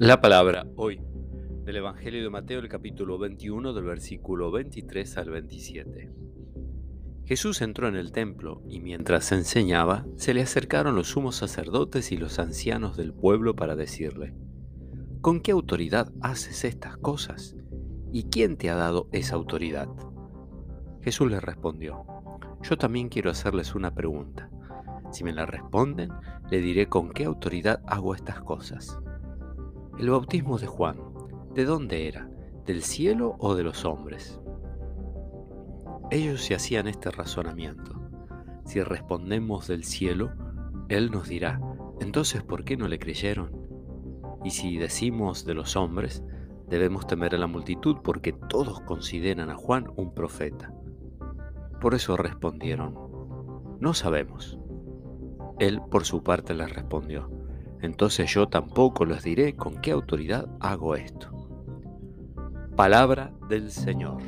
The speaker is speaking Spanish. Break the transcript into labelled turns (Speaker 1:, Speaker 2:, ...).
Speaker 1: La palabra hoy del Evangelio de Mateo, el capítulo 21, del versículo 23 al 27. Jesús entró en el templo y mientras enseñaba, se le acercaron los sumos sacerdotes y los ancianos del pueblo para decirle, ¿con qué autoridad haces estas cosas? ¿Y quién te ha dado esa autoridad? Jesús les respondió, yo también quiero hacerles una pregunta. Si me la responden, le diré con qué autoridad hago estas cosas. El bautismo de Juan, ¿de dónde era? ¿Del cielo o de los hombres? Ellos se hacían este razonamiento. Si respondemos del cielo, Él nos dirá, entonces ¿por qué no le creyeron? Y si decimos de los hombres, debemos temer a la multitud porque todos consideran a Juan un profeta. Por eso respondieron, no sabemos. Él por su parte les respondió, entonces yo tampoco les diré con qué autoridad hago esto. Palabra del Señor.